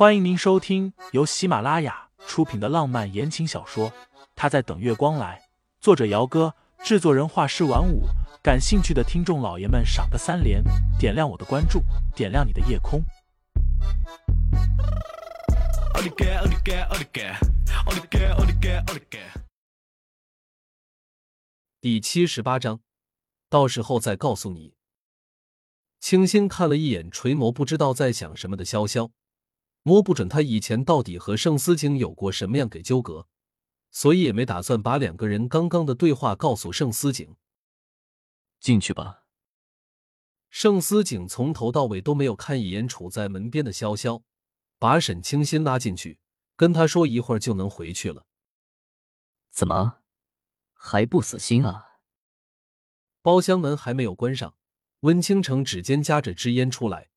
欢迎您收听由喜马拉雅出品的浪漫言情小说《他在等月光来》，作者：姚哥，制作人：画师晚舞。感兴趣的听众老爷们，赏个三连，点亮我的关注，点亮你的夜空。第七十八章，到时候再告诉你。清新看了一眼垂眸，不知道在想什么的潇潇。摸不准他以前到底和盛思景有过什么样给纠葛，所以也没打算把两个人刚刚的对话告诉盛思景。进去吧。盛思景从头到尾都没有看一眼处在门边的潇潇，把沈清新拉进去，跟他说一会儿就能回去了。怎么还不死心啊？包厢门还没有关上，温倾城指尖夹着支烟出来，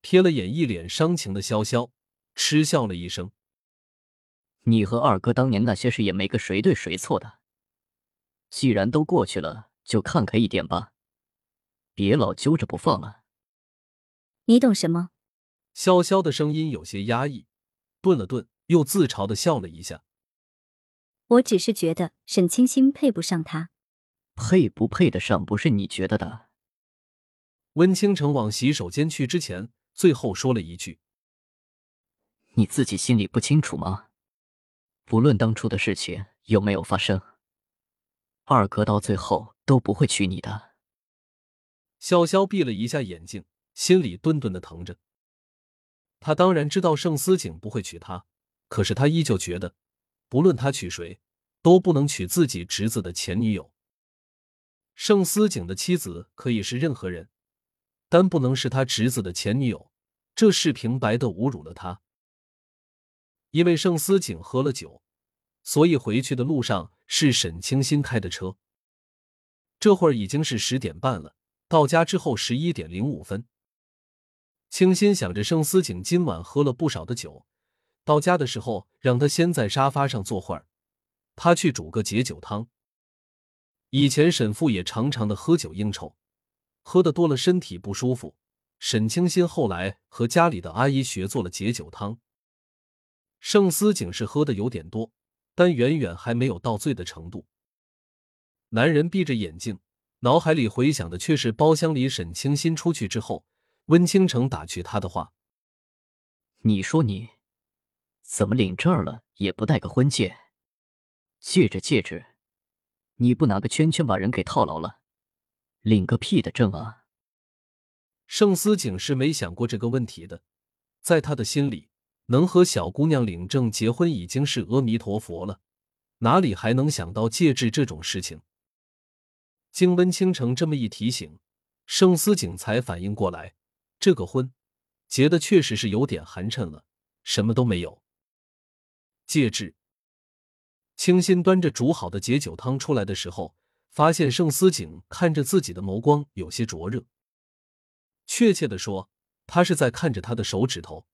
瞥了眼一脸伤情的潇潇。嗤笑了一声：“你和二哥当年那些事也没个谁对谁错的。既然都过去了，就看开一点吧，别老揪着不放了。”你懂什么？潇潇的声音有些压抑，顿了顿，又自嘲的笑了一下：“我只是觉得沈清心配不上他，配不配得上不是你觉得的。”温倾城往洗手间去之前，最后说了一句。你自己心里不清楚吗？不论当初的事情有没有发生，二哥到最后都不会娶你的。潇潇闭了一下眼睛，心里顿顿的疼着。他当然知道盛思景不会娶她，可是他依旧觉得，不论他娶谁，都不能娶自己侄子的前女友。盛思景的妻子可以是任何人，但不能是他侄子的前女友，这是平白的侮辱了他。因为盛思景喝了酒，所以回去的路上是沈清新开的车。这会儿已经是十点半了，到家之后十一点零五分。清新想着盛思景今晚喝了不少的酒，到家的时候让他先在沙发上坐会儿，他去煮个解酒汤。以前沈父也常常的喝酒应酬，喝的多了身体不舒服。沈清新后来和家里的阿姨学做了解酒汤。盛思景是喝的有点多，但远远还没有到醉的程度。男人闭着眼睛，脑海里回想的却是包厢里沈清新出去之后，温倾城打趣他的话：“你说你怎么领证了也不戴个婚戒？戒指戒指，你不拿个圈圈把人给套牢了，领个屁的证啊！”盛思景是没想过这个问题的，在他的心里。能和小姑娘领证结婚已经是阿弥陀佛了，哪里还能想到戒指这种事情？经温倾城这么一提醒，盛思景才反应过来，这个婚结的确实是有点寒碜了，什么都没有。戒指。清新端着煮好的解酒汤出来的时候，发现盛思景看着自己的眸光有些灼热，确切的说，他是在看着他的手指头。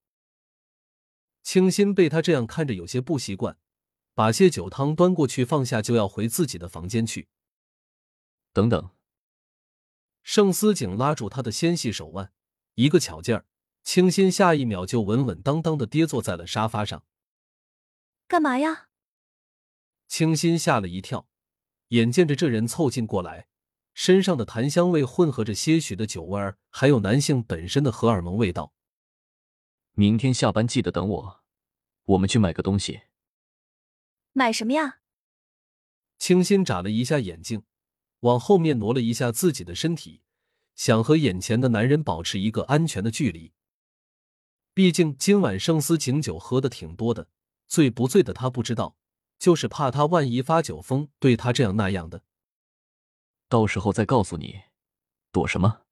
清新被他这样看着，有些不习惯，把些酒汤端过去放下，就要回自己的房间去。等等，盛思景拉住他的纤细手腕，一个巧劲儿，清新下一秒就稳稳当当的跌坐在了沙发上。干嘛呀？清新吓了一跳，眼见着这人凑近过来，身上的檀香味混合着些许的酒味儿，还有男性本身的荷尔蒙味道。明天下班记得等我，我们去买个东西。买什么呀？清新眨了一下眼睛，往后面挪了一下自己的身体，想和眼前的男人保持一个安全的距离。毕竟今晚盛思景酒喝的挺多的，醉不醉的他不知道，就是怕他万一发酒疯，对他这样那样的。到时候再告诉你，躲什么？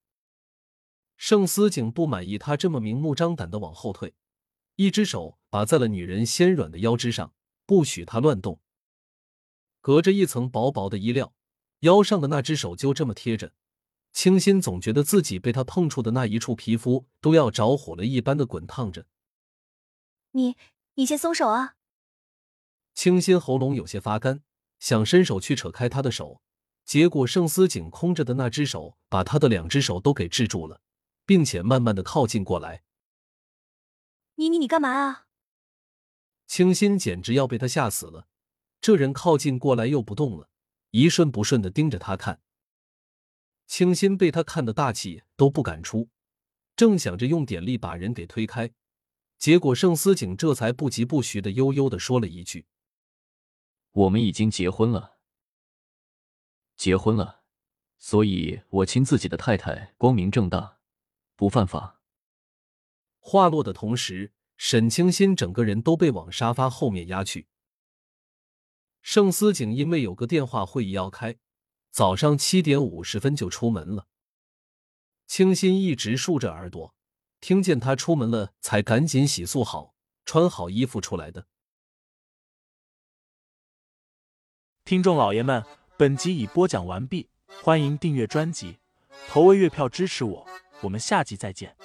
盛思景不满意他这么明目张胆的往后退，一只手把在了女人纤软的腰肢上，不许她乱动。隔着一层薄薄的衣料，腰上的那只手就这么贴着，清新总觉得自己被他碰触的那一处皮肤都要着火了一般的滚烫着。你，你先松手啊！清新喉咙有些发干，想伸手去扯开他的手，结果盛思景空着的那只手把他的两只手都给制住了。并且慢慢的靠近过来。你你你干嘛啊？清新简直要被他吓死了，这人靠近过来又不动了，一瞬不瞬的盯着他看。清新被他看的大气都不敢出，正想着用点力把人给推开，结果盛思景这才不疾不徐的悠悠的说了一句：“我们已经结婚了，结婚了，所以我亲自己的太太，光明正大，不犯法。”话落的同时，沈清新整个人都被往沙发后面压去。盛思景因为有个电话会议要开。早上七点五十分就出门了。清新一直竖着耳朵，听见他出门了，才赶紧洗漱好，穿好衣服出来的。听众老爷们，本集已播讲完毕，欢迎订阅专辑，投喂月票支持我，我们下集再见。